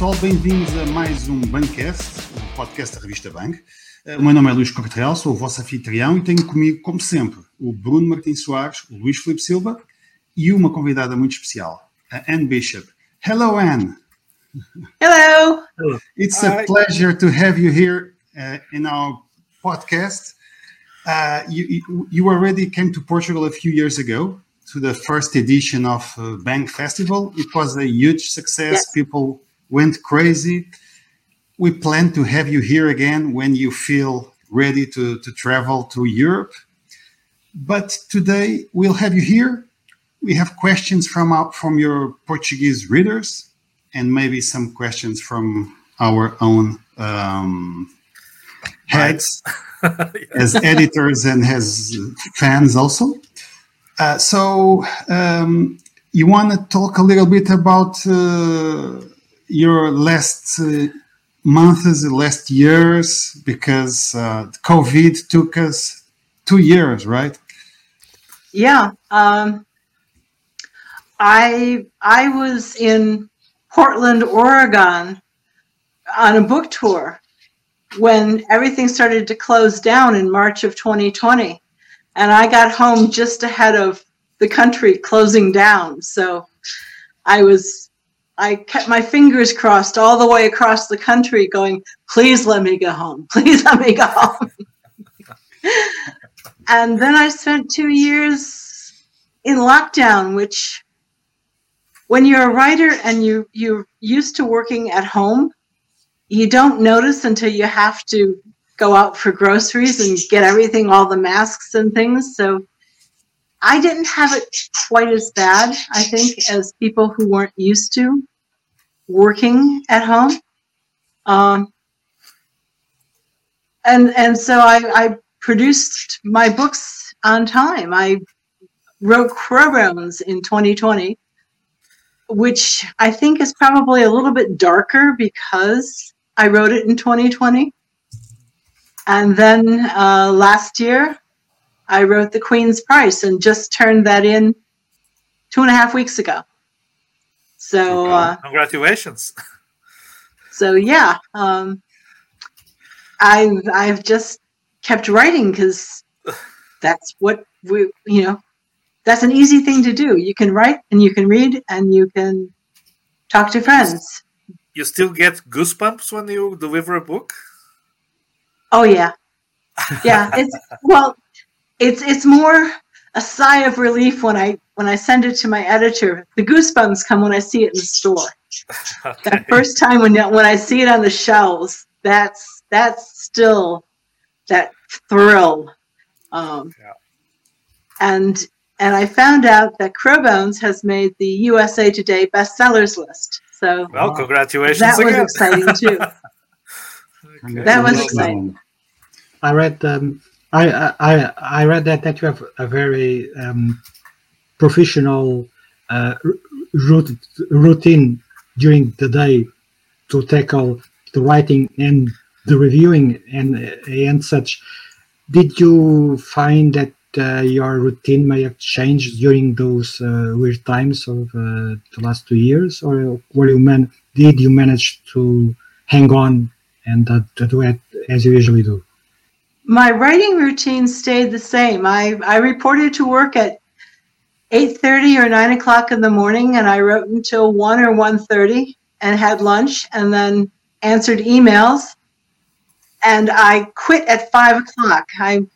pessoal, bem-vindos a mais um Bancast, o podcast da revista Bank. Eh, o meu nome é Luís Correal, sou o vosso anfitrião e tenho comigo, como sempre, o Bruno Martins Soares, o Luís Felipe Silva e uma convidada muito especial, a Anne Bishop. Hello, Anne. Hello. It's a pleasure to have you here uh, in our podcast. Uh, you, you already came to Portugal a few years ago to the first edition of uh, Bank Festival. It was a huge success. People went crazy. We plan to have you here again when you feel ready to, to travel to Europe. But today we'll have you here. We have questions from our, from your Portuguese readers and maybe some questions from our own um, heads as editors and as fans also. Uh, so um, you want to talk a little bit about uh, your last uh, months, last years, because uh, COVID took us two years, right? Yeah. Um, I I was in Portland, Oregon on a book tour when everything started to close down in March of 2020. And I got home just ahead of the country closing down. So I was, I kept my fingers crossed all the way across the country, going, please let me go home. Please let me go home. and then I spent two years in lockdown, which when you're a writer and you you're used to working at home, you don't notice until you have to go out for groceries and get everything, all the masks and things. So I didn't have it quite as bad, I think, as people who weren't used to working at home. Um, and and so I, I produced my books on time. I wrote Crow in 2020 which I think is probably a little bit darker because I wrote it in 2020. And then uh, last year, I wrote The Queen's Price and just turned that in two and a half weeks ago. So, uh, congratulations. So, yeah, um, I've, I've just kept writing because that's what we, you know, that's an easy thing to do. You can write and you can read and you can talk to friends. You still get goosebumps when you deliver a book? Oh yeah. Yeah, it's well it's it's more a sigh of relief when I when I send it to my editor. The goosebumps come when I see it in the store. Okay. That first time when when I see it on the shelves, that's that's still that thrill. Um, yeah. And and I found out that Crowbones has made the USA Today bestsellers list. So well, congratulations! That again. was exciting too. okay. That was exciting. I read um, I, I I read that that you have a very um, professional uh, routine during the day to tackle the writing and the reviewing and and such. Did you find that uh, your routine may have changed during those uh, weird times of uh, the last two years, or were you man did you manage to hang on and to do it as you usually do? My writing routine stayed the same. I, I reported to work at 8.30 or 9 o'clock in the morning and i wrote until 1 or 1.30 and had lunch and then answered emails and i quit at 5 o'clock i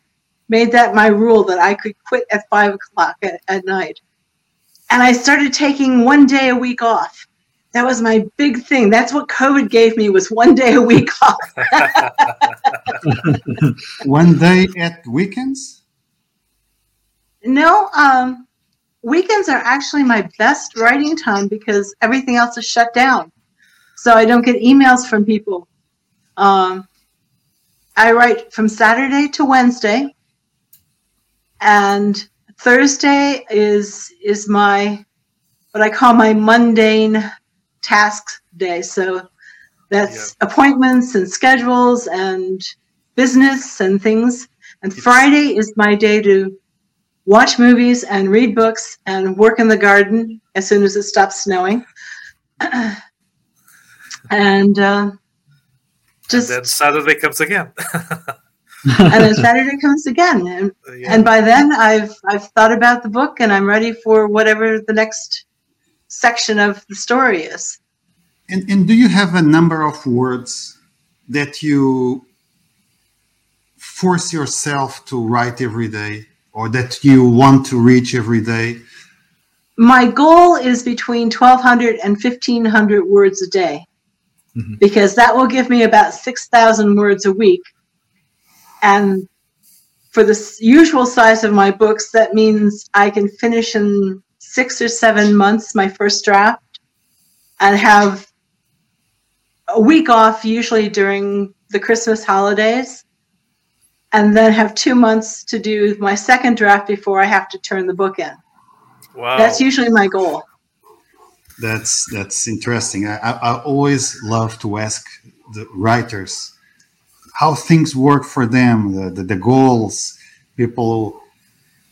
made that my rule that I could quit at five o'clock at, at night. And I started taking one day a week off. That was my big thing. That's what COVID gave me was one day a week off. one day at weekends? No, um, weekends are actually my best writing time because everything else is shut down. So I don't get emails from people. Um, I write from Saturday to Wednesday and Thursday is is my what I call my mundane task day. So that's yeah. appointments and schedules and business and things. And it's, Friday is my day to watch movies and read books and work in the garden as soon as it stops snowing. and uh, just and then Saturday comes again. and then Saturday comes again, and Yeah. and by then I've I've thought about the book and I'm ready for whatever the next section of the story is. And, and do you have a number of words that you force yourself to write every day or that you want to reach every day? My goal is between 1200 and 1500 words a day Mhm. because that will give me about 6000 words a week. And for the usual size of my books, that means I can finish in six or seven months my first draft and have a week off, usually during the Christmas holidays, and then have two months to do my second draft before I have to turn the book in. wow. That's usually my goal. That's that's interesting. I, I, I always love to ask the writers how things work for them, the, the, the goals, people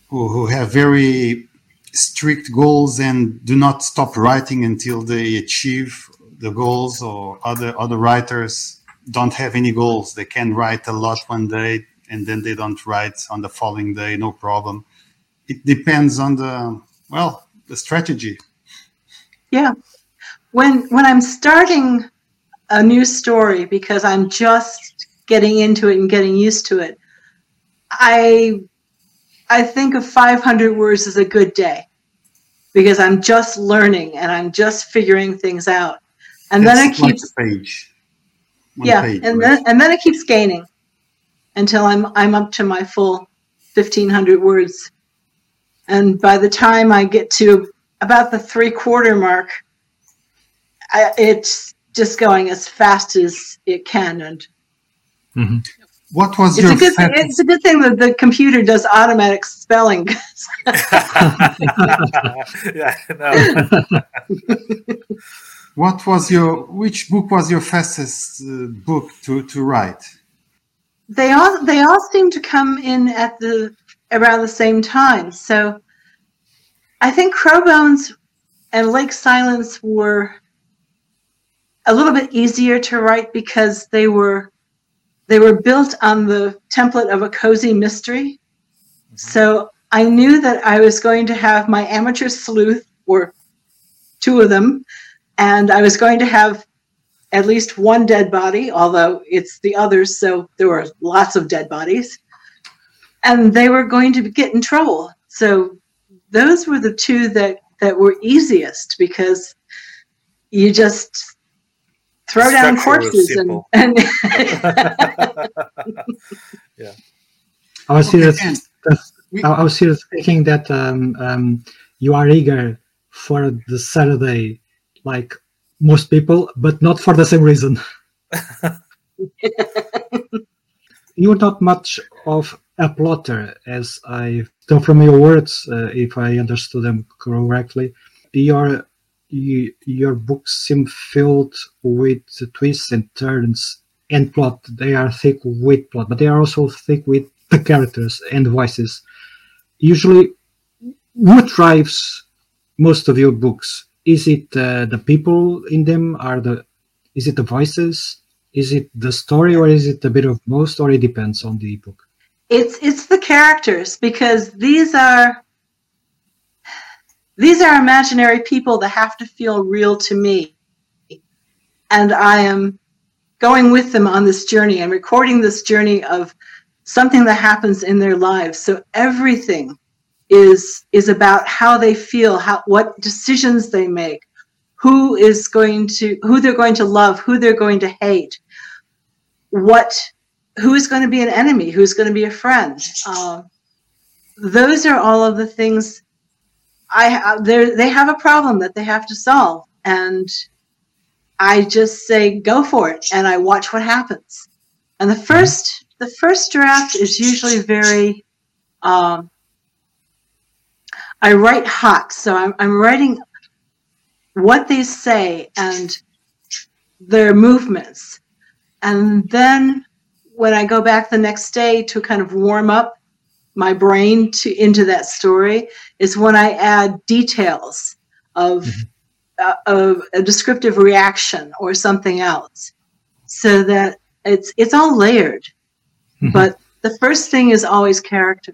who, who have very strict goals and do not stop writing until they achieve the goals, or other other writers don't have any goals. They can write a lot one day and then they don't write on the following day, no problem. It depends on the well, the strategy. Yeah. When when I'm starting a new story because I'm just getting into it and getting used to it, I I think of 500 words as a good day because I'm just learning and I'm just figuring things out. And then it It's like keeps a page. One yeah, page, and right? then and then it keeps gaining until I'm I'm up to my full 1500 words. And by the time I get to about the three quarter mark, I, it's just going as fast as it can, and mm-hmm. What was it's your a good thing, it's a good thing that the computer does automatic spelling. yeah, no. What was your which book was your fastest uh, book to to write? they all they all seem to come in at the around the same time. So I think Crowbones and Lake Silence were a little bit easier to write because they were they were built on the template of a cozy mystery. Mm-hmm. So I knew that I was going to have my amateur sleuth or two of them and I was going to have at least one dead body, although it's the others, so there were lots of dead bodies. And they were going to get in trouble. So those were the two that, that were easiest because you just throw down corpses and, simple. and I was Okay, serious. and we- I I was serious thinking that um, um, you are eager for the Saturday, like most people, but not for the same reason. You're not much of a plotter, as I know from your words, uh, if I understood them correctly. Your you, your books seem filled with twists and turns and plot. They are thick with plot, but they are also thick with the characters and voices. Usually, what drives most of your books? Is it uh, the people in them? Are the is it the voices? Is it the story, or is it a bit of most, or it depends on the book? it's it's the characters because these are these are imaginary people that have to feel real to me. And i am going with them on this journey and recording this journey of something that happens in their lives. So everything is is about how they feel how what decisions they make who is going to who they're going to love who they're going to hate what who is going to be an enemy who's going to be a friend. Um, those are all of the things i they they have a problem that they have to solve and i just say go for it and i watch what happens. And the first the first draft is usually very um, i write hot so I'm, I'm writing what they say and their movements. And then when I go back the next day to kind of warm up my brain to into that story is when I add details of a, a, a descriptive reaction or something else, so that it's it's all layered. Mhm. But the first thing is always character,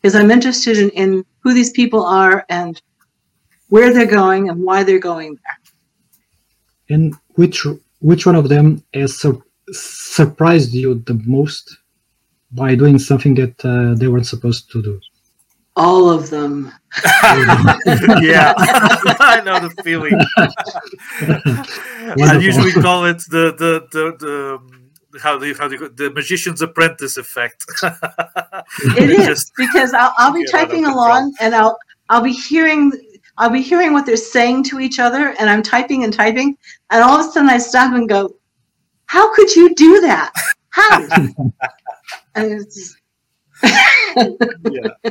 because I'm interested in, in who these people are and where they're going and why they're going there. And which which one of them has sur- surprised you the most by doing something that uh, they weren't supposed to do? All of them. yeah, I know the feeling. I usually call it the the the, the how do you, how do you, the magician's apprentice effect. It is Just- because I'll, I'll be get out typing control. along and I'll I'll be hearing I'll be hearing what they're saying to each other and I'm typing and typing and all of a sudden I stop and go, how could you do that? How? And it's just, yeah.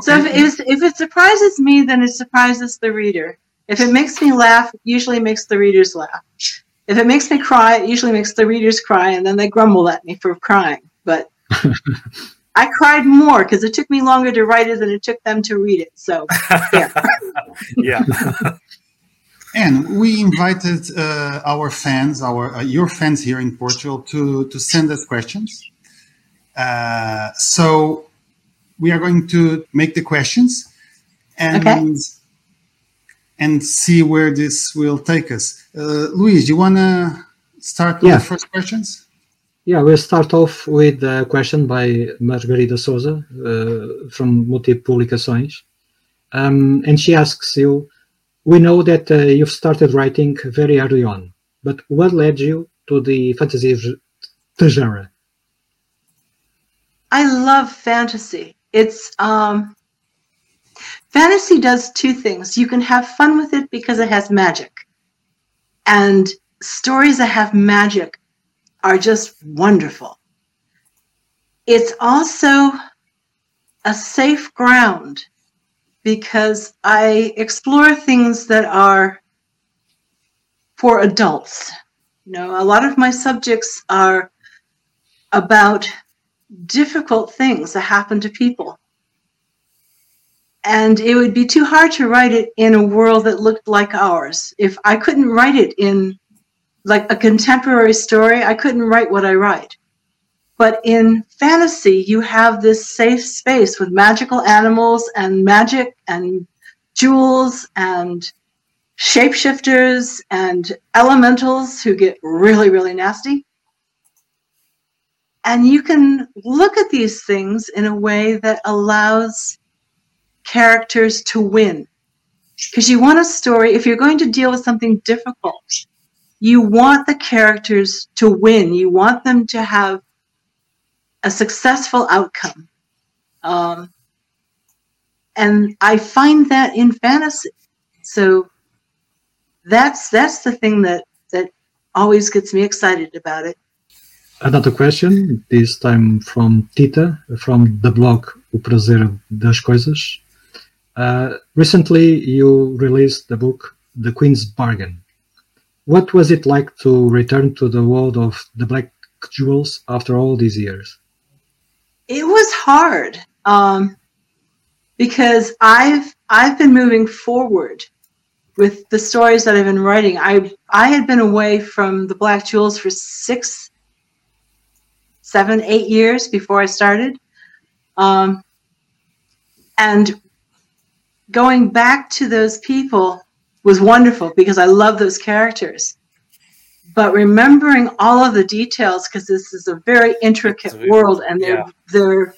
so if, if if it surprises me, then it surprises the reader. If it makes me laugh, it usually makes the readers laugh. If it makes me cry, it usually makes the readers cry, and then they grumble at me for crying. But I cried more because it took me longer to write it than it took them to read it. So there. yeah. And we invited uh, our fans, our uh, your fans here in Portugal, to to send us questions. Uh, so we are going to make the questions and Okay. and see where this will take us. Uh, Luis, you want to start with Yeah. the first questions? Yeah, we'll start off with a question by Margarida Souza uh, from Multipublicações. Um, and she asks you, we know that uh, you've started writing very early on, but what led you to the fantasy genre? I love fantasy. It's um, fantasy does two things. You can have fun with it because it has magic, and stories that have magic are just wonderful. It's also a safe ground because I explore things that are for adults. You know, a lot of my subjects are about difficult things that happen to people. And it would be too hard to write it in a world that looked like ours. If I couldn't write it in like a contemporary story, I couldn't write what I write. But in fantasy, you have this safe space with magical animals and magic and jewels and shapeshifters and elementals who get really, really nasty and you can look at these things in a way that allows characters to win. Because you want a story if you're going to deal with something difficult you want the characters to win. You want them to have a successful outcome. Um, and i find that in fantasy. So that's that's the thing that that always gets me excited about it Another question, this time from Tita, from the blog O Prazer das Coisas. Uh, recently, you released the book The Queen's Bargain. What was it like to return to the world of the Black Jewels after all these years? it was hard um, because I've I've been moving forward with the stories that I've been writing. I I had been away from the Black Jewels for six, seven, eight years before I started, um, and going back to those people was wonderful because I love those characters. But remembering all of the details, because this is a very intricate It's world, and their yeah. their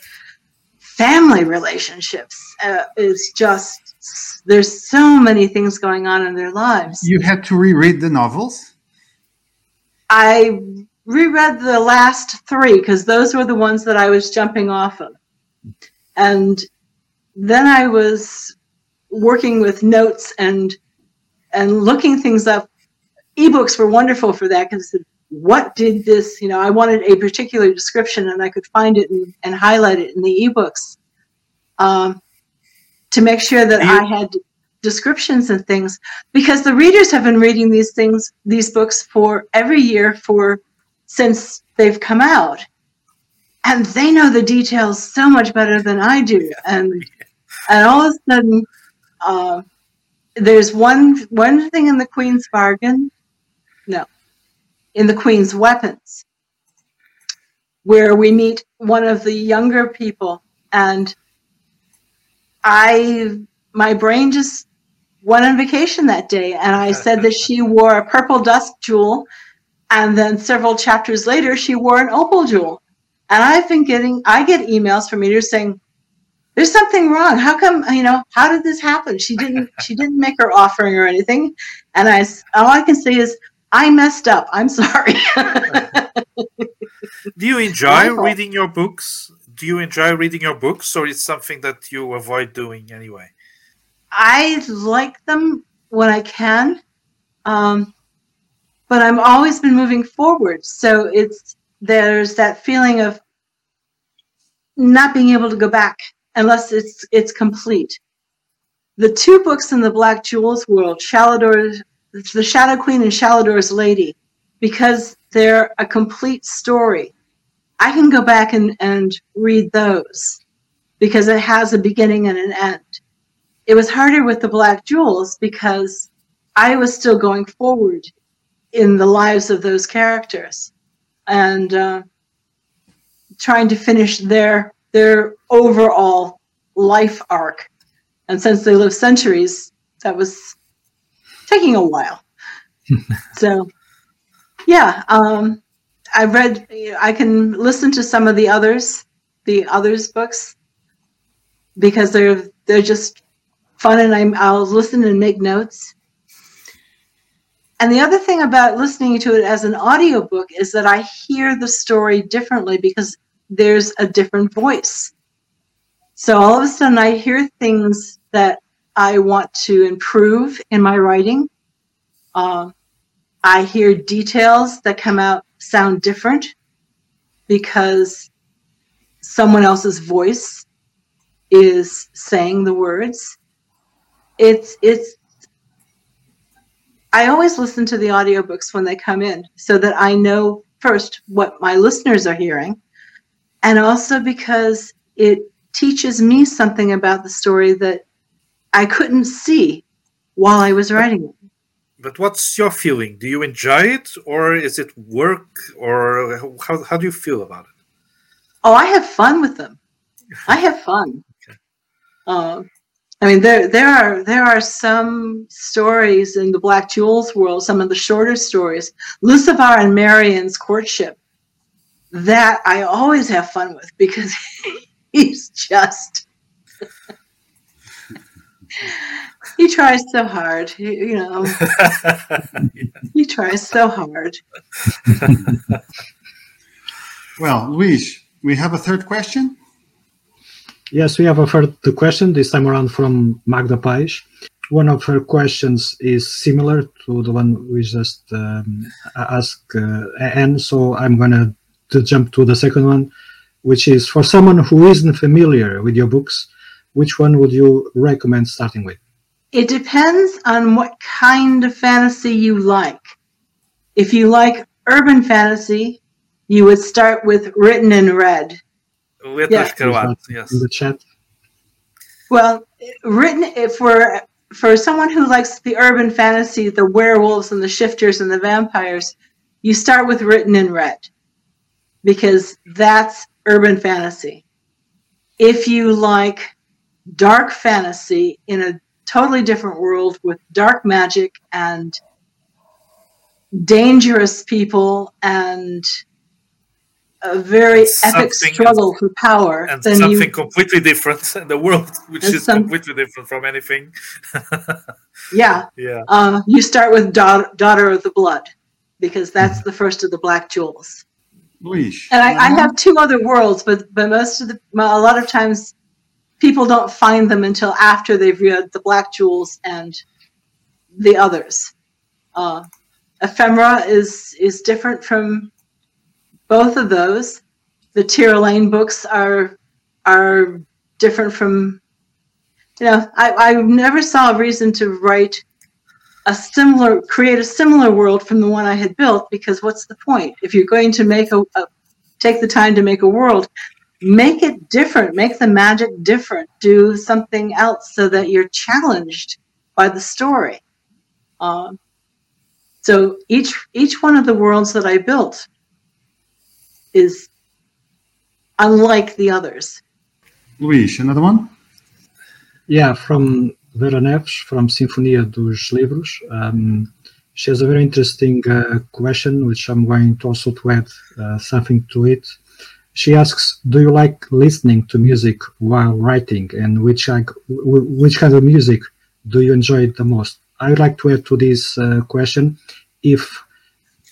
family relationships uh, is just there's so many things going on in their lives. You had to reread the novels. I reread the last three because those were the ones that I was jumping off of. And then I was working with notes and and looking things up. Ebooks were wonderful for that because what did this, you know, I wanted a particular description and I could find it and, and highlight it in the ebooks um, to make sure that I had descriptions and things because the readers have been reading these things, these books for every year for since they've come out, and they know the details so much better than I do, and and all of a sudden, uh, there's one one thing in the Queen's bargain, no, in the Queen's weapons, where we meet one of the younger people, and I my brain just went on vacation that day, and I said that she wore a Purple Dusk jewel, and then several chapters later she wore an opal jewel, and I've been getting I get emails from readers saying there's something wrong. How come, you know, how did this happen? She didn't, she didn't make her offering or anything. And I, all I can say is, I messed up. I'm sorry. Do you enjoy reading your books? Do you enjoy reading your books or is something that you avoid doing anyway? I like them when I can. Um, but I'm always been moving forward. So it's, there's that feeling of not being able to go back unless it's it's complete. The two books in the Black Jewels world, Shalador, the Shadow Queen and Shalador's Lady, because they're a complete story. I can go back and, and read those because it has a beginning and an end. It was harder with the Black Jewels because I was still going forward in the lives of those characters and uh, trying to finish their their overall life arc. And since they live centuries, that was taking a while. so, yeah, um, I read. I can listen to some of the others, the others books, because they're they're just fun, and I'm I'll listen and make notes. And the other thing about listening to it as an audiobook is that I hear the story differently because there's a different voice. So all of a sudden, I hear things that I want to improve in my writing. Uh, I hear details that come out sound different because someone else's voice is saying the words. It's it's I always listen to the audiobooks when they come in so that I know first what my listeners are hearing and also because it teaches me something about the story that I couldn't see while I was writing it. But what's your feeling? Do you enjoy it, or is it work, or how, how do you feel about it? Oh, I have fun with them. I have fun. Okay. Uh, I mean, there there are there are some stories in the Black Jewels world, some of the shorter stories. Lucivar and Marian's courtship that I always have fun with because he's just he tries so hard. He, you know, he tries so hard. well, Luis, we have a third question. Yes, we have a third question, this time around from Magda Pais. One of her questions is similar to the one we just um, asked, uh, and so I'm going to jump to the second one, which is for someone who isn't familiar with your books, which one would you recommend starting with? It depends on what kind of fantasy you like. If you like urban fantasy, you would start with Written in Red. Yes. yes. In the chat. Well, written eh, for for someone who likes the urban fantasy, the werewolves and the shifters and the vampires, you start with Written in Red because that's urban fantasy. If you like dark fantasy in a totally different world with dark magic and dangerous people and a very epic struggle for power and then something you, completely different in the world which is some, completely different from anything yeah yeah uh, you start with da- daughter of the blood because that's mm-hmm. the first of the black jewels Luis. And I, I, have two other worlds, but but most of the a lot of times people don't find them until after they've read the Black Jewels and the others. Uh, Ephemera is is different from both of those. The Tira Lane books are are different from. You know, I, I never saw a reason to write a similar create a similar world from the one I had built because what's the point if you're going to make a, a, take the time to make a world make it different make the magic different do something else so that you're challenged by the story. Um, so each each one of the worlds that I built is unlike the others. Luís, another one? Yeah, from Vera Neves, from Sinfonia dos Livros. Um, she has a very interesting uh, question, which I'm going to also to add uh, something to it. She asks, "Do you like listening to music while writing, and which like, which kind of music do you enjoy the most?" I would like to add to this uh, question if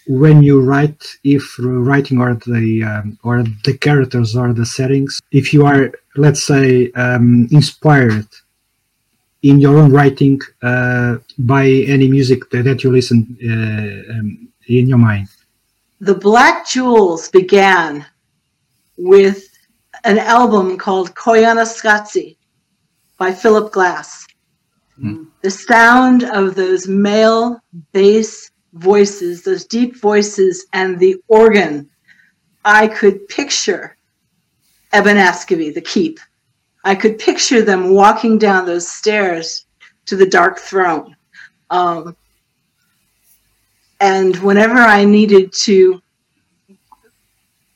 when you write, if writing or the um, or the characters or the settings, if you are, let's say, um, inspired in your own writing uh, by any music that, you listen uh, um, in your mind. The Black Jewels began with an album called Koyaanisqatsi by Philip Glass. Mm. The sound of those male bass voices, those deep voices, and the organ, I could picture Ebon Askavi, the keep. I could picture them walking down those stairs to the dark throne. Um, and whenever I needed to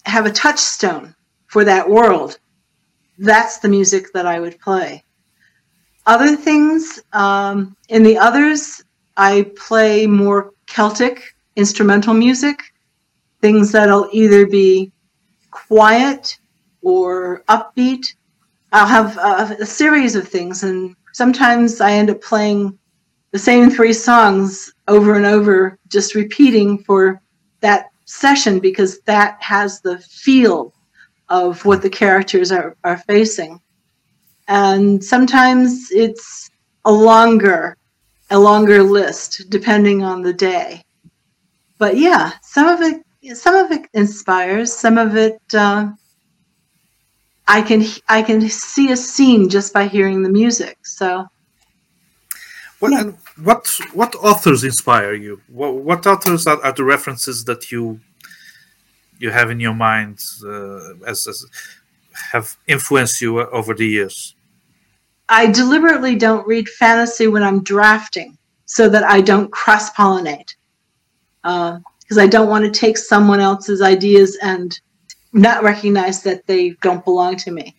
have a touchstone for that world, that's the music that I would play. Other things, um, in the others, I play more Celtic instrumental music, things that'll either be quiet or upbeat. I'll have a, a series of things, and sometimes I end up playing the same three songs over and over, just repeating for that session because that has the feel of what the characters are, are facing. And sometimes it's a longer a longer list depending on the day. But yeah, some of it some of it inspires, some of it uh, I can I can see a scene just by hearing the music. So what yeah. what what authors inspire you? What, what authors are, are, the references that you you have in your mind uh, as, as have influenced you over the years? I deliberately don't read fantasy when I'm drafting so that I don't cross pollinate. Because uh, I don't want to take someone else's ideas and not recognize that they don't belong to me.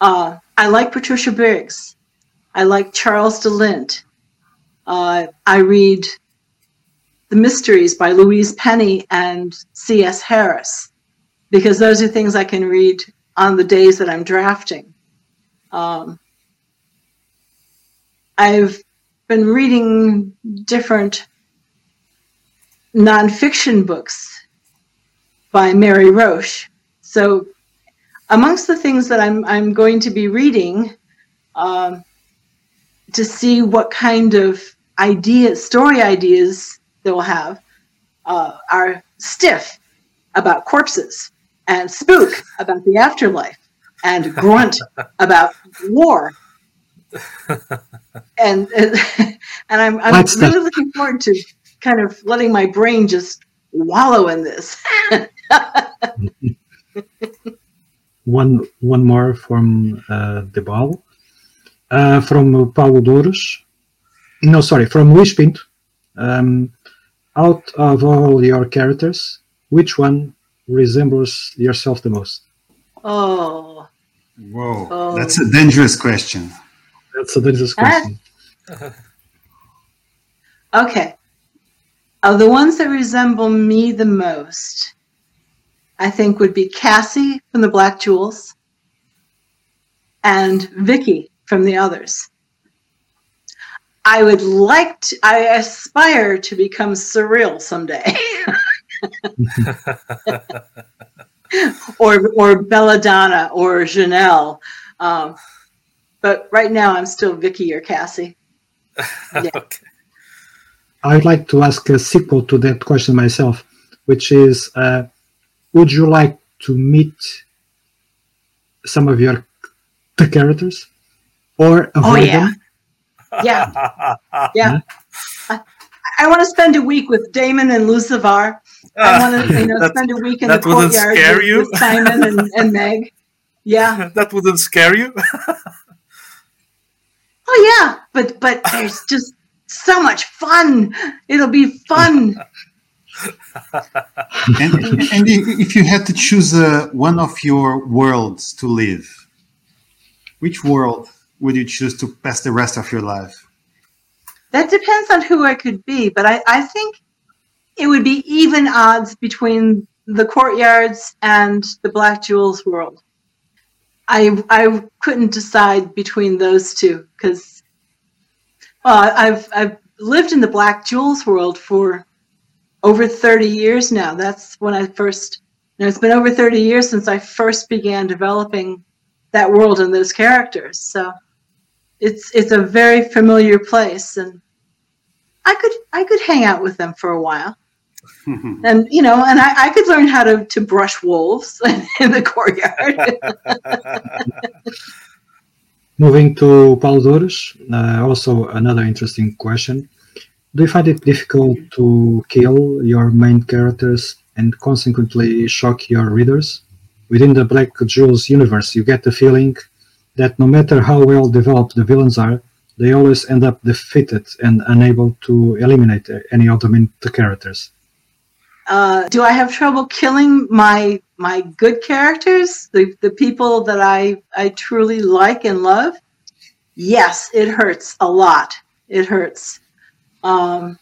Uh, I like Patricia Briggs. I like Charles de Lint. Uh, I read The Mysteries by Louise Penny and C.S. Harris because those are things I can read on the days that I'm drafting. Um, I've been reading different nonfiction books by Mary Roach. So, amongst the things that I'm I'm going to be reading, um, to see what kind of ideas, story ideas they'll have, uh, are stiff about corpses, and spook about the afterlife, and grunt about war and and, I'm, I'm really looking forward to kind of letting my brain just wallow in this. one one more from uh, the ball uh, from Paulo Dores. No, sorry, from Luís Pinto. Um, out of all your characters, which one resembles yourself the most? Oh. Whoa, oh. that's a dangerous question. That's a dangerous question. okay. Of the ones that resemble me the most, I think would be Cassie from the Black Jewels and Vicky from the others. I would like to, I aspire to become Surreal someday. or or Belladonna or Jaenelle. Um, but right now, I'm still Vicky or Cassie. Yeah. okay. I'd like to ask a sequel to that question myself, which is uh, Would you like to meet some of your the characters or avoid oh, yeah. them? Yeah. Yeah. I, I want to spend a week with Daemon and Lucivar. I want to you know, spend a week in the courtyard with, with, Simon and, and Meg. Yeah. That wouldn't scare you? Oh yeah, but but there's just so much fun. It'll be fun. and, and if you had to choose uh, one of your worlds to live, which world would you choose to pass the rest of your life? That depends on who I could be, but I, I think it would be even odds between the courtyards and the Black Jewels world. I I couldn't decide between those two because well, I've I've lived in the Black Jewels world for over 30 years now. That's when I first, you know, it's been over 30 years since I first began developing that world and those characters. So it's it's a very familiar place, and I could I could hang out with them for a while. and you know, and I, I could learn how to, to brush wolves in the courtyard. Moving to Paulo uh, also another interesting question do you find it difficult to kill your main characters and consequently shock your readers? Within the Black Jewels universe, you get the feeling that no matter how well developed the villains are, they always end up defeated and unable to eliminate any of the main characters. Uh, do I have trouble killing my my good characters, the, the people that I, I truly like and love? Yes, it hurts a lot. It hurts. Um,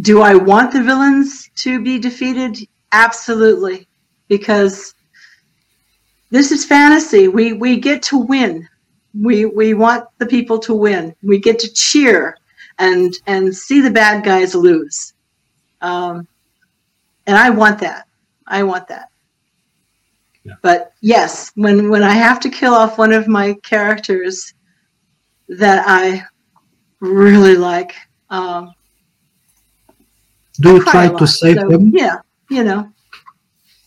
do I want the villains to be defeated? Absolutely, because this is fantasy. We we get to win. We we want the people to win. We get to cheer and and see the bad guys lose. Um, and I want that. I want that. Yeah. But yes, when when I have to kill off one of my characters that I really like. Um, do you try to save so, them? Yeah, you know.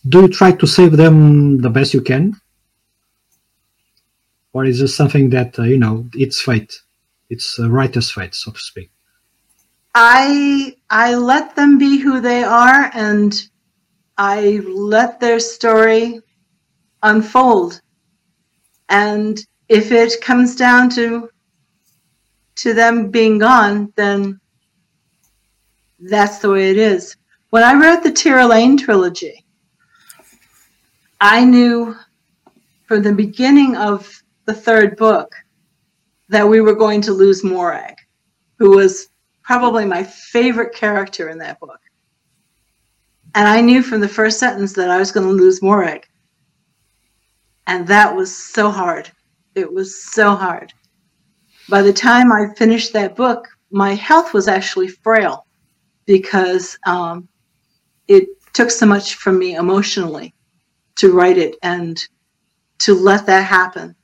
Do you try to save them the best you can? Or is it something that, uh, you know, it's fate? It's a writer's fate, so to speak. I I let them be who they are and I let their story unfold. And if it comes down to to them being gone, then that's the way it is. When I wrote the Tir Alainn trilogy, I knew from the beginning of the third book that we were going to lose Morag, who was probably my favorite character in that book. And I knew from the first sentence that I was going to lose Morag. And that was so hard. It was so hard by the time I finished that book, my health was actually frail because um, it took so much from me emotionally to write it and to let that happen.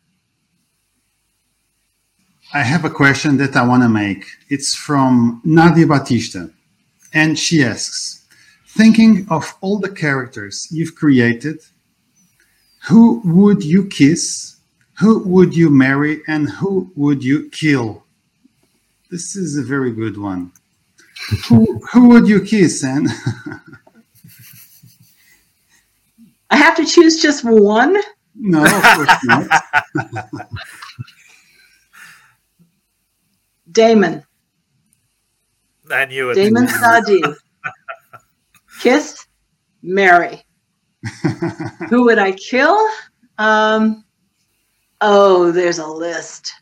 I have a question that I want to make. It's from Nadia Batista. And she asks Thinking of all the characters you've created, who would you kiss who would you marry and who would you kill? This is a very good one. who, who would you kiss, and I have to choose just one? No, of course not. Daemon. I knew it. Daemon Sadi. Kiss, marry. Who would I kill? Um, Oh, there's a list.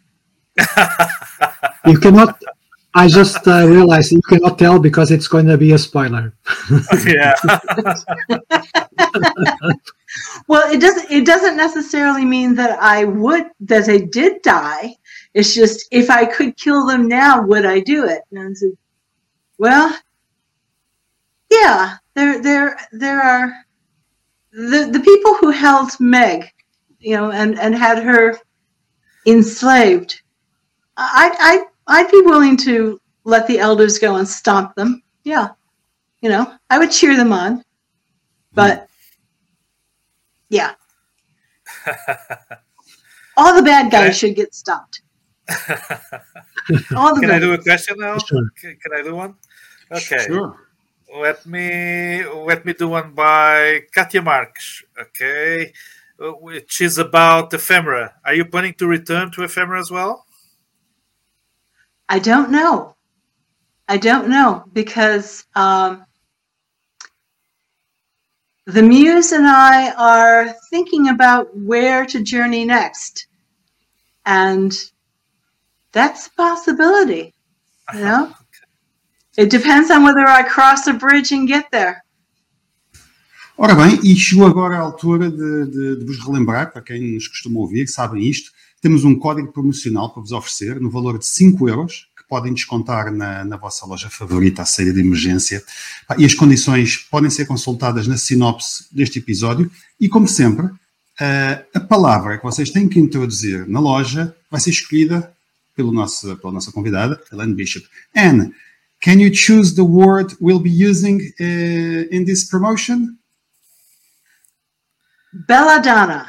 you cannot. I just uh, realized you cannot tell because it's going to be a spoiler. yeah. well, it doesn't. It doesn't necessarily mean that I would that they did die. It's just if I could kill them now, would I do it? And I said, well, yeah. There, there, there are the the people who held Meg you know, and, and had her enslaved, I, I, I'd be willing to let the elders go and stomp them. Yeah. You know, I would cheer them on. But yeah. All the bad guys should get stopped. Can I do a question now? Sure. Can, can I do one? Okay. Sure. Let me let me do one by Katya Marks. Okay. Which is about ephemera. Are you planning to return to ephemera as well? I don't know. I don't know because um, the muse and I are thinking about where to journey next. And that's a possibility, you know? It depends on whether I cross a bridge and get there. Ora bem, e chegou agora a altura de, de, de, vos relembrar, para quem nos costuma ouvir, sabem isto, temos um código promocional para vos oferecer no valor de 5 euros, que podem descontar na, na vossa loja favorita, a saída de emergência. E as condições podem ser consultadas na sinopse deste episódio. E, como sempre, a, a palavra que vocês têm que introduzir na loja vai ser escolhida pelo nosso, pela nossa convidada, Anne Bishop. Anne, can you choose the word we'll be using uh, in this promotion? Belladonna,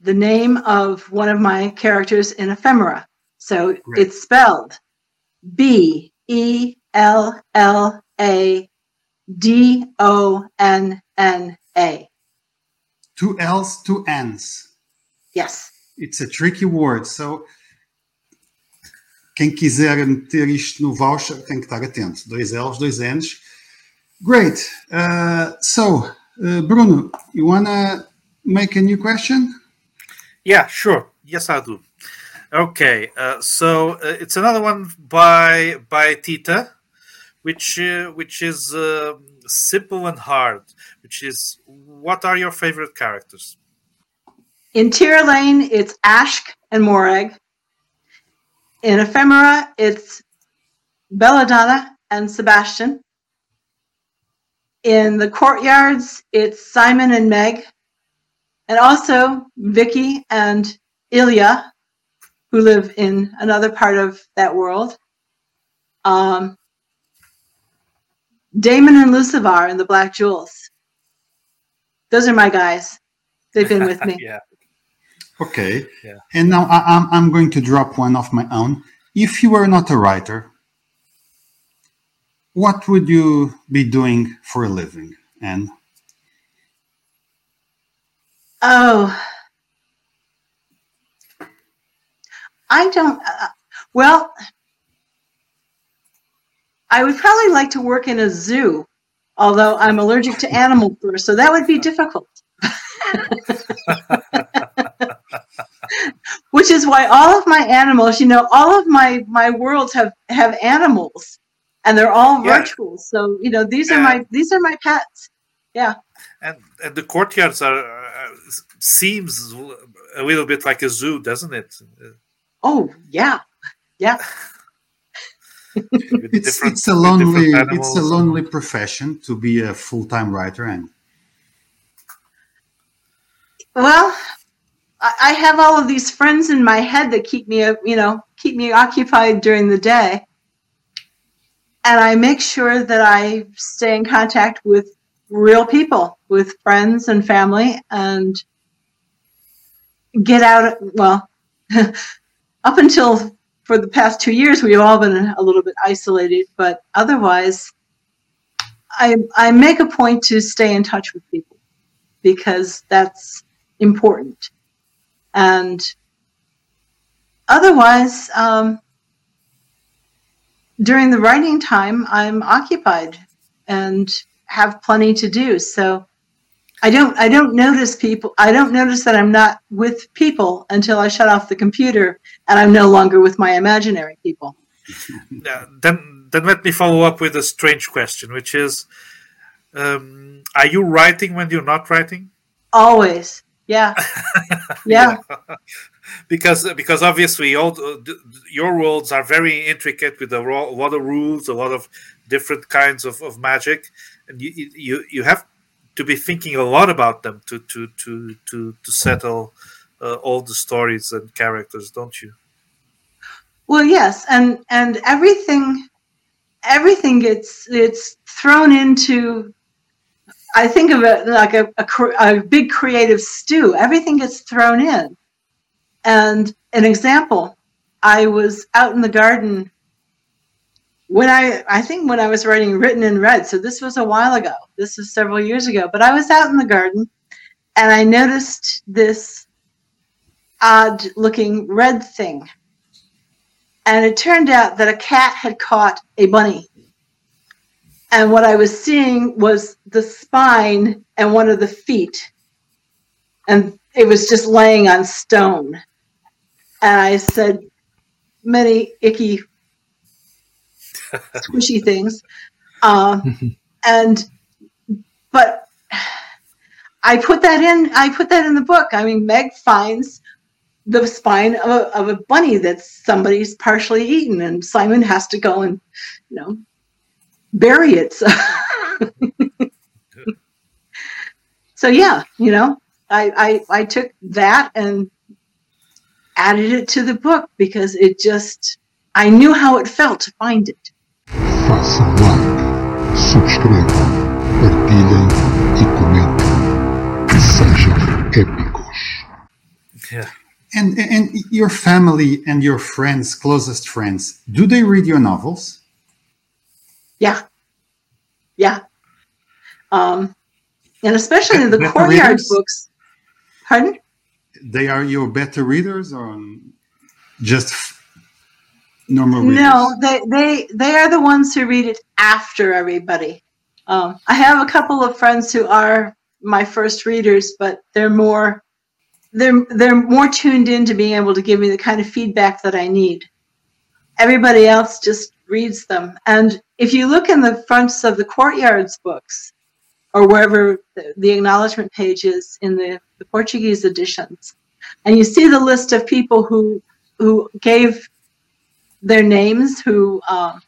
the name of one of my characters in Ephemera. So Great. it's spelled B E L L A D O N N A. Two L's, two N's. Yes. It's a tricky word, so quem quiser meter isto no voucher tem que estar atento. Dois L's, dois N's. Great. Uh, so, uh, Bruno, you wanna make a new question? Yeah, sure. Yes, I do. Okay, uh, so uh, it's another one by by Tita, which uh, which is uh, simple and hard. Which is, what are your favorite characters? In Tir Alainn, it's Ashk and Morag. In Ephemera, it's Belladonna and Sebastian. In the courtyards, it's Simon and Meg. And also Vicky and Ilya, who live in another part of that world. Um, Daemon and Lucivar in the Black Jewels. Those are my guys. They've been with me. yeah. Okay. Yeah. And now I, I'm, I'm going to drop one of my own. If you were not a writer, what would you be doing for a living? And Oh, I don't. Uh, well, I would probably like to work in a zoo, although I'm allergic to animal fur, so that would be difficult. Which is why all of my animals, you know, all of my my worlds have have animals, and they're all Yeah. virtual. So you know, these are Yeah. my these are my pets. Yeah. And and the courtyards are uh, seems a little bit like a zoo, doesn't it? Uh, Oh yeah, yeah. it's it's a lonely it's a lonely profession to be a full time writer. And Well, I have all of these friends in my head that keep me, you know, keep me occupied during the day. And I make sure that I stay in contact with real people, with friends and family, and get out. Well, up until for the past two years, we've all been a little bit isolated, but otherwise, I, I make a point to stay in touch with people because that's important. And otherwise, um, during the writing time, I'm occupied and have plenty to do. So I don't I don't notice people. I don't notice that I'm not with people until I shut off the computer and I'm no longer with my imaginary people. Yeah, then then let me follow up with a strange question, which is, um, are you writing when you're not writing? Always. Yeah. Yeah. because because obviously all the, the- your worlds are very intricate with a, a lot of rules, a lot of different kinds of, of magic, and you, you you have to be thinking a lot about them to to to to to settle uh, all the stories and characters, don't you? Well, yes, and and everything everything gets it's thrown into I think of it like a, a, a big creative stew. Everything gets thrown in. And an example, I was out in the garden when I I think when I was writing written in red. So this was a while ago. This was several years ago. But I was out in the garden and I noticed this odd looking red thing And it turned out that a cat had caught a bunny. And what I was seeing was the spine and one of the feet. And it was just laying on stone. And I said, many icky, squishy things. Uh, and, but I put that in, I put that in the book. I mean, Meg finds the spine of a, of a bunny that somebody's partially eaten, and Simon has to go and, you know, bury it. So, so yeah, you know, I, I I took that and added it to the book because it just I knew how it felt to find it. Faça like, subscreva, partilhem comentem. Sejam épicos. Yeah. And and your family and your friends, closest friends, do they read your novels? Yeah, yeah, um, and especially in the Better courtyard readers? books. Pardon? They are your better readers or just normal readers? No, they they they are the ones who read it after everybody. Um, I have a couple of friends who are my first readers, but they're more they're they're more tuned in to being able to give me the kind of feedback that I need. Everybody else just reads them, and if you look in the fronts of the courtyards books, or wherever the, the acknowledgement page is in the, the Portuguese editions, and you see the list of people who who gave their names who um,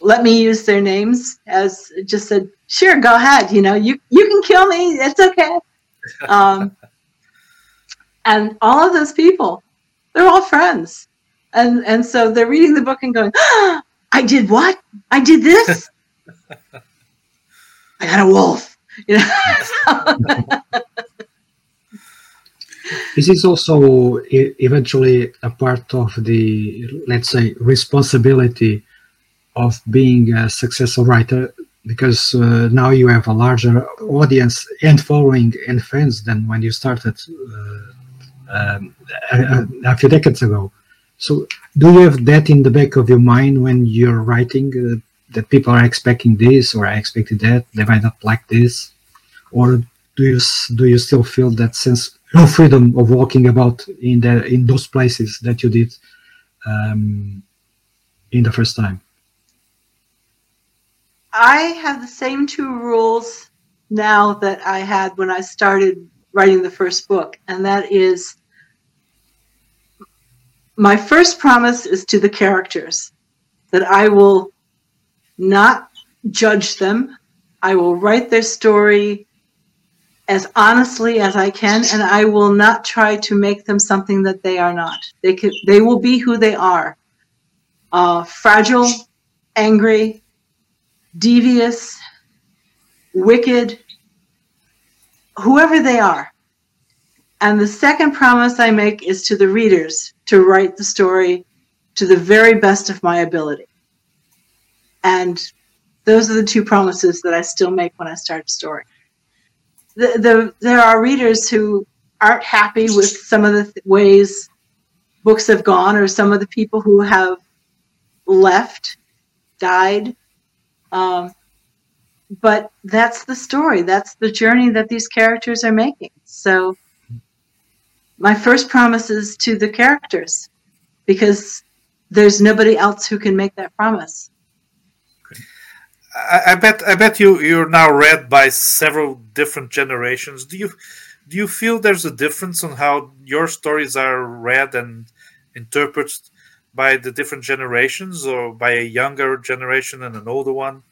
let me use their names as just said sure go ahead you know you you can kill me it's okay. Um, and all of those people they're all friends and and so they're reading the book and going ah, i did what? I did this? I got a wolf. You know? This is also eventually a part of the, let's say, responsibility of being a successful writer because uh, now you have a larger audience and following and fans than when you started uh, um, a, a- a few decades ago. So, do you have that in the back of your mind when you're writing uh, that people are expecting this or I expected that, they might not like this? Or do you do you still feel that sense of freedom of walking about in the in those places that you did um, in the first time? I have the same two rules now that I had when I started writing the first book, and that is my first promise is to the characters that I will not judge them. I will write their story as honestly as I can, and I will not try to make them something that they are not. They can, they will be who they are. Uh, fragile, angry, devious, wicked, whoever they are. And the second promise I make is to the readers to write the story to the very best of my ability. And those are the two promises that I still make when I start a story. The, the, there are readers who aren't happy with some of the th- ways books have gone, or some of the people who have left, died, um, but that's the story. That's the journey that these characters are making. So, my first promise is to the characters because there's nobody else who can make that promise. I, I bet I bet you you're now read by several different generations. Do you do you feel there's a difference on how your stories are read and interpreted by the different generations, or by a younger generation and an older one?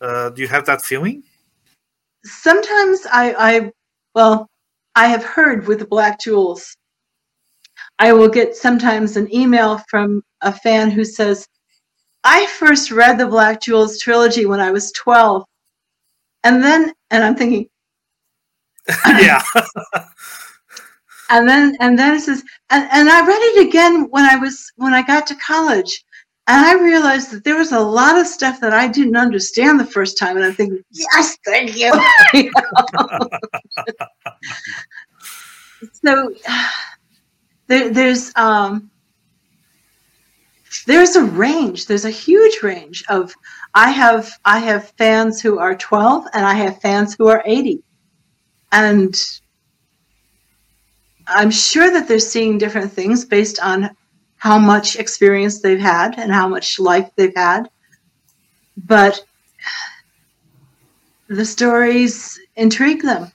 Uh, do you have that feeling? Sometimes I, I, well, I have heard with the Black Jewels, I will get sometimes an email from a fan who says, I first read the Black Jewels trilogy when I was 12. And then, and I'm thinking, yeah, and then and then it says and, and i read it again when i was when i got to college and i realized that there was a lot of stuff that i didn't understand the first time and i'm thinking yes thank you? so there, there's um there's a range. There's a huge range of. I have I have fans who are 12, and I have fans who are 80, and I'm sure that they're seeing different things based on how much experience they've had and how much life they've had. But the stories intrigue them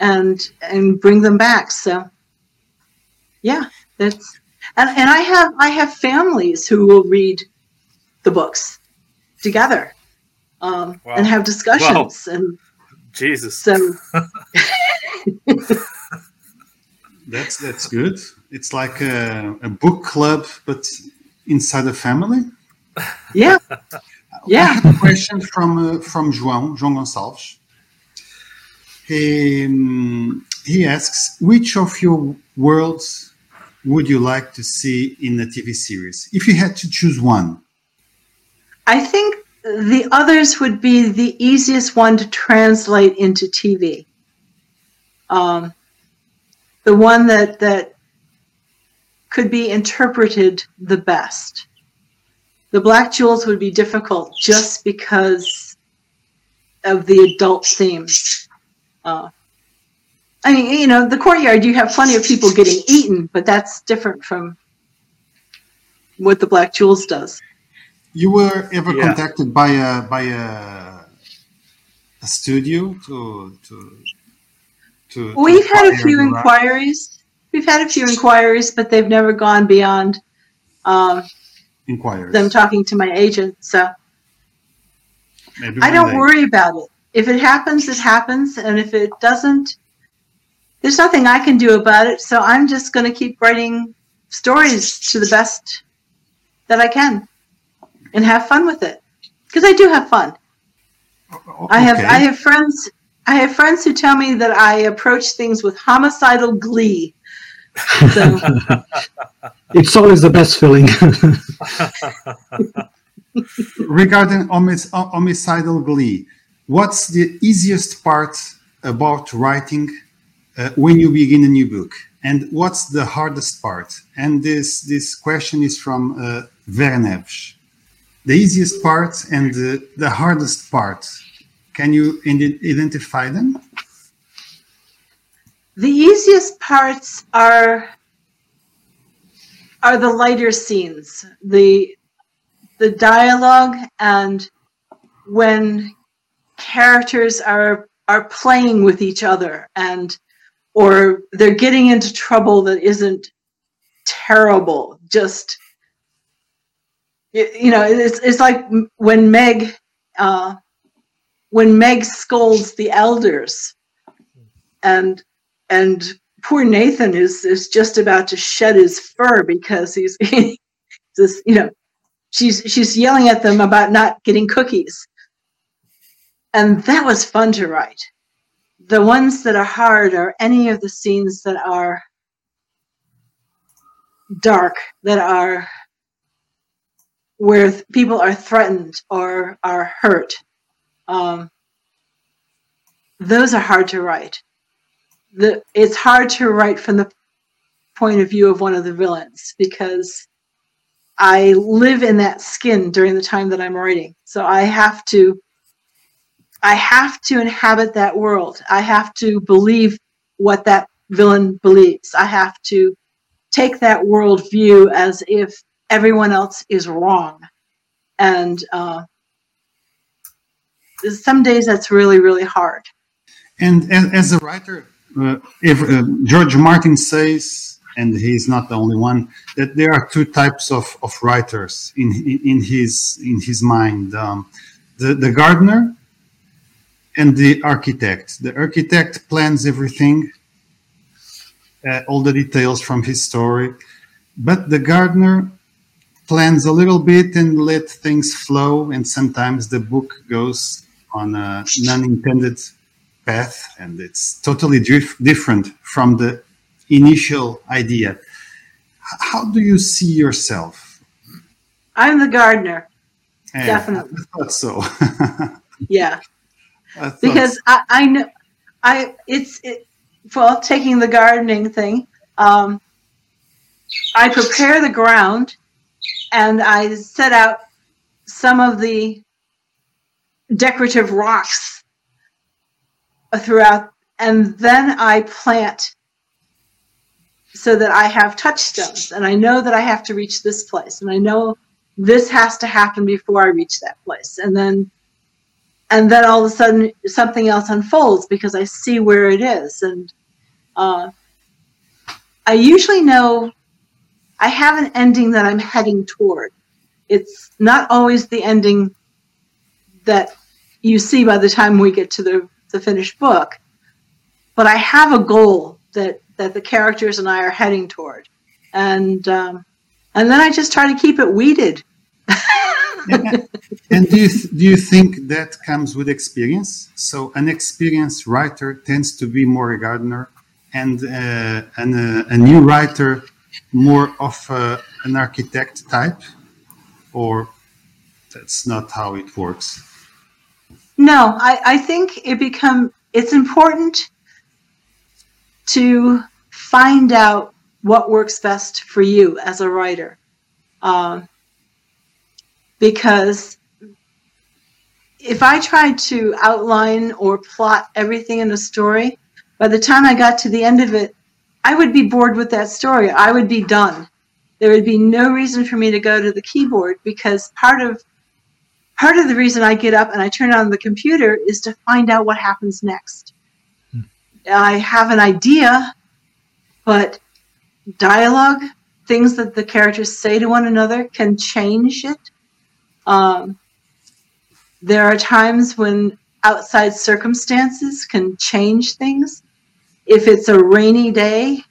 and and bring them back. So yeah, that's and, and I have I have families who will read the books together um, Wow. and have discussions and Jesus. so That's that's good. It's like a, a book club, but inside a family. yeah yeah A question from uh, from João João Gonçalves. He um, he asks, which of your worlds would you like to see in a TV series? If you had to choose one, I think the others would be the easiest one to translate into TV. Um, the one that that could be interpreted the best. The Black Jewels would be difficult just because of the adult theme. Uh, I mean, you know, the courtyard, you have plenty of people getting eaten, but that's different from what the Black Jewels does. you were ever Yeah. contacted by a by a, a studio to to to. to We've had a few the inquiries. We've had a few inquiries, but they've never gone beyond um, inquiries. them talking to my agent. So Maybe I don't day. worry about it. If it happens, it happens, and if it doesn't, there's nothing I can do about it. So I'm just going to keep writing stories to the best that I can, and have fun with it because I do have fun. O- I have. I have friends I have friends who tell me that I approach things with homicidal glee. So It's always the best feeling. regarding homic- homicidal glee, what's the easiest part about writing uh, when you begin a new book, and what's the hardest part? And this this question is from uh, Vera The easiest part and the, hardest part. Can you ide- identify them? the easiest parts are are the lighter scenes, the the dialogue and when characters are are playing with each other and or they're getting into trouble that isn't terrible just you, know it's it's like when meg uh when meg scolds the elders and and poor nathan is is just about to shed his fur because he's just you know she's she's yelling at them about not getting cookies and that was fun to write. The ones that are hard are any of the scenes that are dark that are where th- people are threatened or are hurt. Um, those are hard to write. The it's hard to write from the point of view of one of the villains because I live in that skin during the time that I'm writing. So I have to I have to inhabit that world. I have to believe what that villain believes. I have to take that world view as if everyone else is wrong. And uh, some days that's really, really hard. And as, as a writer, uh, if uh, George Martin says, and he's not the only one, that there are two types of, of writers in in his in his mind: um, the the gardener and the architect. The architect plans everything, uh, all the details from his story, but the gardener plans a little bit and let things flow, and sometimes the book goes on a non-intended path and it's totally dif- different from the initial idea how do you see yourself I'm the gardener. Eh, Definitely. i thought so Yeah. I because I, I know I it's it well taking the gardening thing. Um, I prepare the ground and I set out some of the decorative rocks throughout, and then I plant so that I have touchstones, and I know that I have to reach this place, and I know this has to happen before I reach that place, and then and then all of a sudden something else unfolds because I see where it is, and uh, I usually know I have an ending that I'm heading toward. It's not always the ending that you see by the time we get to the, the finished book, but I have a goal that that the characters and I are heading toward, and um, and then I just try to keep it weeded. and do you, th- do you think that comes with experience? So an experienced writer tends to be more a gardener, and uh, and uh, a new writer more of uh, an architect type, or that's not how it works. No, I, I think it become it's important to find out what works best for you as a writer. Um, because if I tried to outline or plot everything in a story, by the time I got to the end of it, I would be bored with that story. I would be done. There would be no reason for me to go to the keyboard because part of part of the reason I get up and I turn on the computer is to find out what happens next. Hmm. I have an idea, but dialogue, things that the characters say to one another, can change it. Um, there are times when outside circumstances can change things. If it's a rainy day,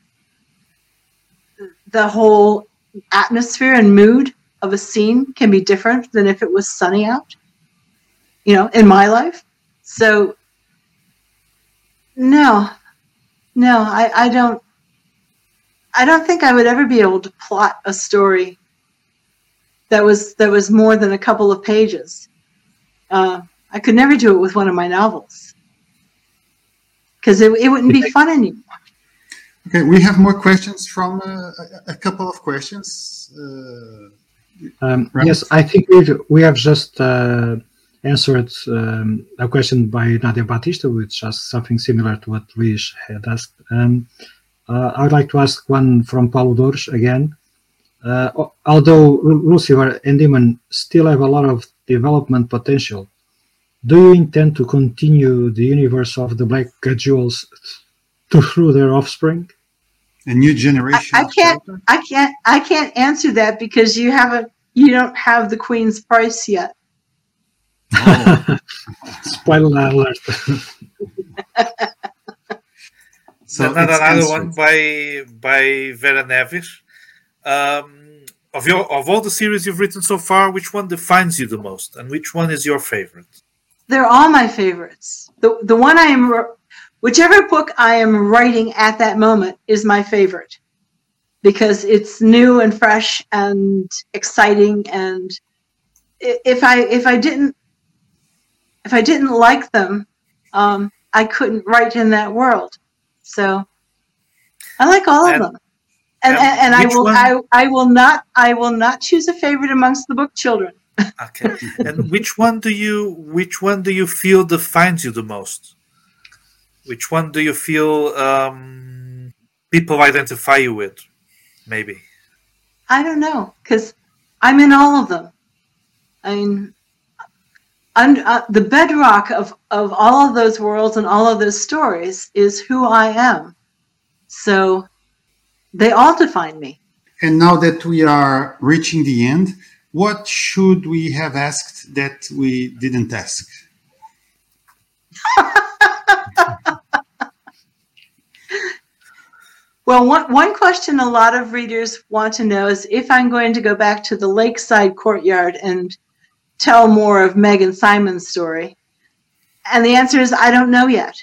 the whole atmosphere and mood of a scene can be different than if it was sunny out, you know, in my life. So, no, no, I, I don't. I don't think I would ever be able to plot a story that was that was more than a couple of pages. Uh, I could never do it with one of my novels because it, it wouldn't be fun anymore. Okay, we have more questions from uh, a, a, couple of questions. Uh, um, yes, I think we've, we have just uh, answered um, a question by Nadia Batista, which asked something similar to what Luis had asked. Um, uh, I would like to ask one from Paulo Dores again. Uh, although Lucivar and Daemon still have a lot of development potential, do you intend to continue the universe of the Black Jewels to through their offspring? A new generation. I, I can't. I can't. I can't answer that because you haven't. You don't have the Queen's price yet. Oh. Spoiler alert. so another one by by Vera Neves. Um, of your of all the series you've written so far, which one defines you the most, and which one is your favorite? They're all my favorites. The the one I am, whichever book I am writing at that moment is my favorite, because it's new and fresh and exciting. And if I if I didn't if I didn't like them, um, I couldn't write in that world. So I like all and, of them and, and, and I will I, I will not I will not choose a favorite amongst the book children. okay. And which one do you which one do you feel defines you the most? Which one do you feel um, people identify you with? Maybe. I don't know because I'm in all of them. I mean, I'm, uh, the bedrock of, of all of those worlds and all of those stories is who I am. So they all define me. And now that we are reaching the end, what should we have asked that we didn't ask? well, one, one question a lot of readers want to know is if I'm going to go back to the lakeside courtyard and tell more of Meg and Simon's story. And the answer is I don't know yet.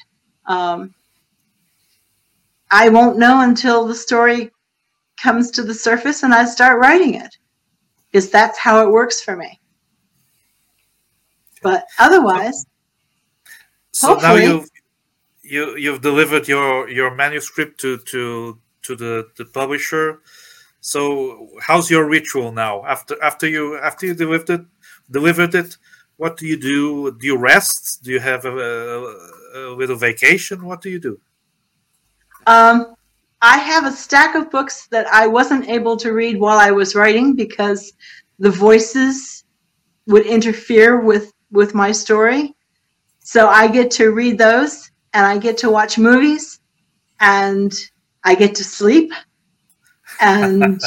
Um, I won't know until the story comes to the surface and I start writing it because that's how it works for me. But otherwise, so now you've you you've delivered your your manuscript to to to the the publisher. So, how's your ritual now? After after you after you delivered it, delivered it, what do you do? Do you rest? Do you have a, a, a little vacation? What do you do? Um, I have a stack of books that I wasn't able to read while I was writing because the voices would interfere with with my story. So I get to read those and I get to watch movies and I get to sleep. And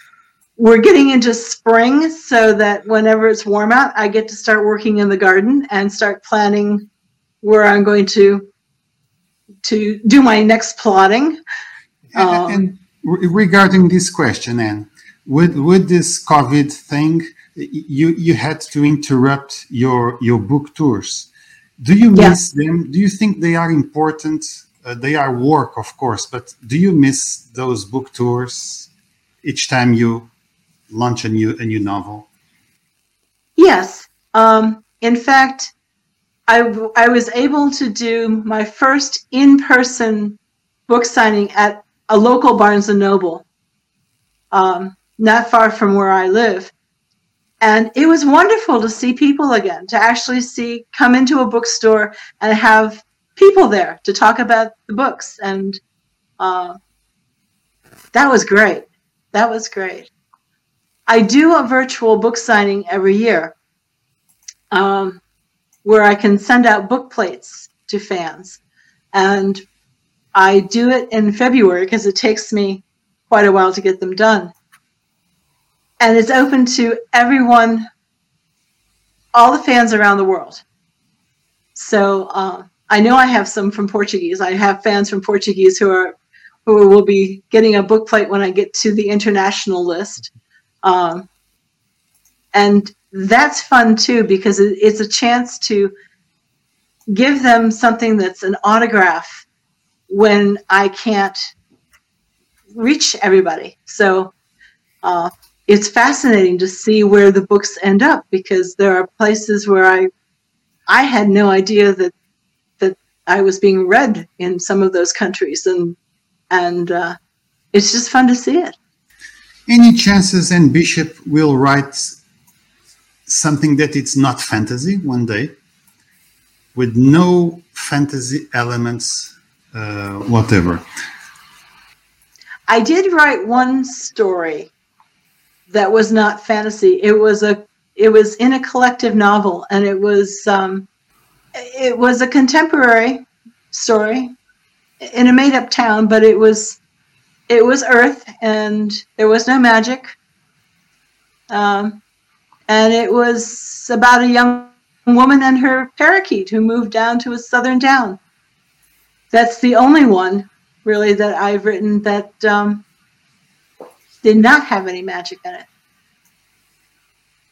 we're getting into spring so that whenever it's warm out, I get to start working in the garden and start planning where I'm going to to do my next plotting. Um, and regarding this question, Anne, with with this COVID thing, you you had to interrupt your your book tours. Do you miss yeah. them? Do you think they are important? Uh, they are work, of course, but do you miss those book tours each time you launch a new a new novel? Yes. Um, in fact, I I was able to do my first in person book signing at a local Barnes and Noble, um, not far from where I live. And it was wonderful to see people again, to actually see, come into a bookstore and have people there to talk about the books. And uh, that was great. That was great. I do a virtual book signing every year um, where I can send out book plates to fans. And I do it in February because it takes me quite a while to get them done. And it's open to everyone, all the fans around the world. So uh, I know I have some from Portuguese. I have fans from Portuguese who are who will be getting a book plate when I get to the international list. Um, and that's fun too because it's a chance to give them something that's an autograph when I can't reach everybody. So uh, it's fascinating to see where the books end up because there are places where I I had no idea that that I was being read in some of those countries, and and uh, it's just fun to see it. Any chances Anne Bishop will write something that it's not fantasy one day, with no fantasy elements uh, whatever. I did write one story that was not fantasy. It was a it was in a collective novel, and it was um, it was a contemporary story in a made up town, but it was it was Earth, and there was no magic. Um, and it was about a young woman and her parakeet who moved down to a southern town that's the only one really that I've written that um, did not have any magic in it.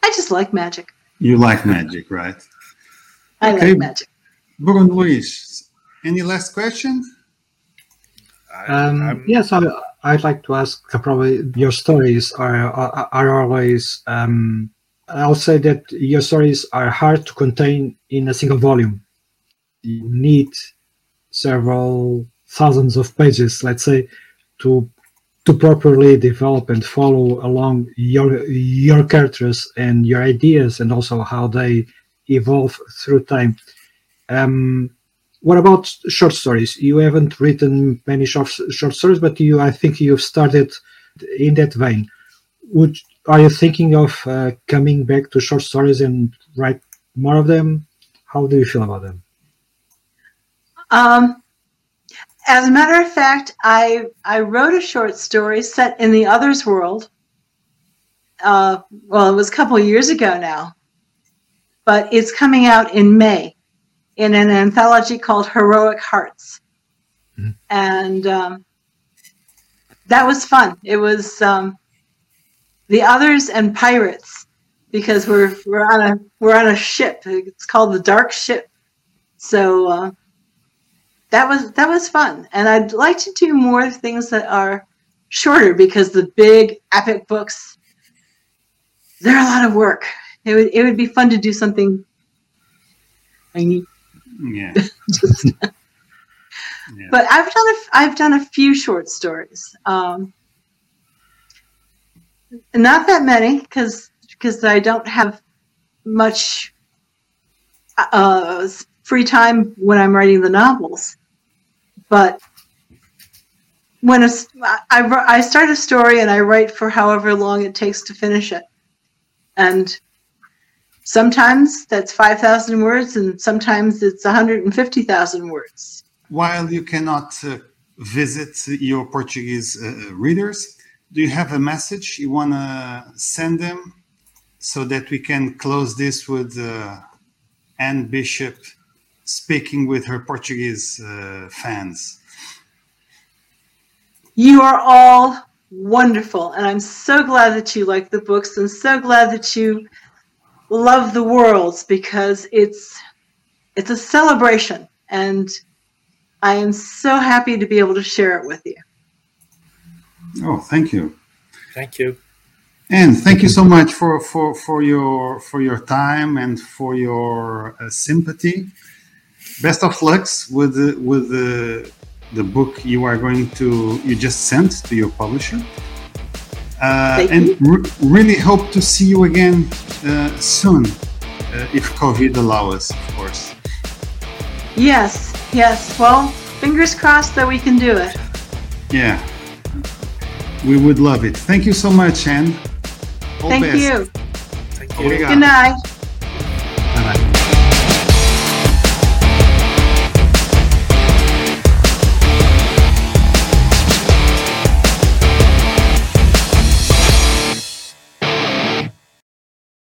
I just like magic. You like magic, right? I okay. like magic. Bruno Luis, any last questions? Um, yes, I, I'd like to ask. Uh, probably your stories are are, are always. Um, I'll say that your stories are hard to contain in a single volume. You need several thousands of pages, let's say, to to properly develop and follow along your your characters and your ideas, and also how they evolve through time. Um, what about short stories? You haven't written many short short stories, but you, I think, you've started in that vein. Would are you thinking of uh, coming back to short stories and write more of them? How do you feel about them? Um, as a matter of fact, I I wrote a short story set in the Others world. Uh, well, it was a couple of years ago now, but it's coming out in May in an anthology called Heroic Hearts, mm-hmm. and um, that was fun. It was um, the Others and pirates because we're we're on a we're on a ship. It's called the Dark Ship. So. Uh, that was that was fun and i'd like to do more things that are shorter because the big epic books they're a lot of work it would, it would be fun to do something tiny yeah. Just, yeah. but i've done a, i've done a few short stories um, not that many because because I don't have much uh, free time when I'm writing the novels. But when a, I, I start a story and I write for however long it takes to finish it, and sometimes that's five thousand words, and sometimes it's one hundred and fifty thousand words. While you cannot uh, visit your Portuguese uh, readers, do you have a message you want to send them so that we can close this with uh, Anne Bishop speaking with her Portuguese uh, fans? You are all wonderful, and I'm so glad that you like the books, and so glad that you love the worlds because it's it's a celebration, and I am so happy to be able to share it with you. Oh, thank you. Thank you. And thank you so much for, for, for your for your time and for your uh, sympathy. Best of lucks with the, with the the book you are going to you just sent to your publisher. Uh, and re- really hope to see you again uh, soon, uh, if COVID allows, us, of course. Yes, yes. Well, fingers crossed that we can do it. Yeah, we would love it. Thank you so much, Anne. All Thank best. you. Thank you. Obrigado. Good night.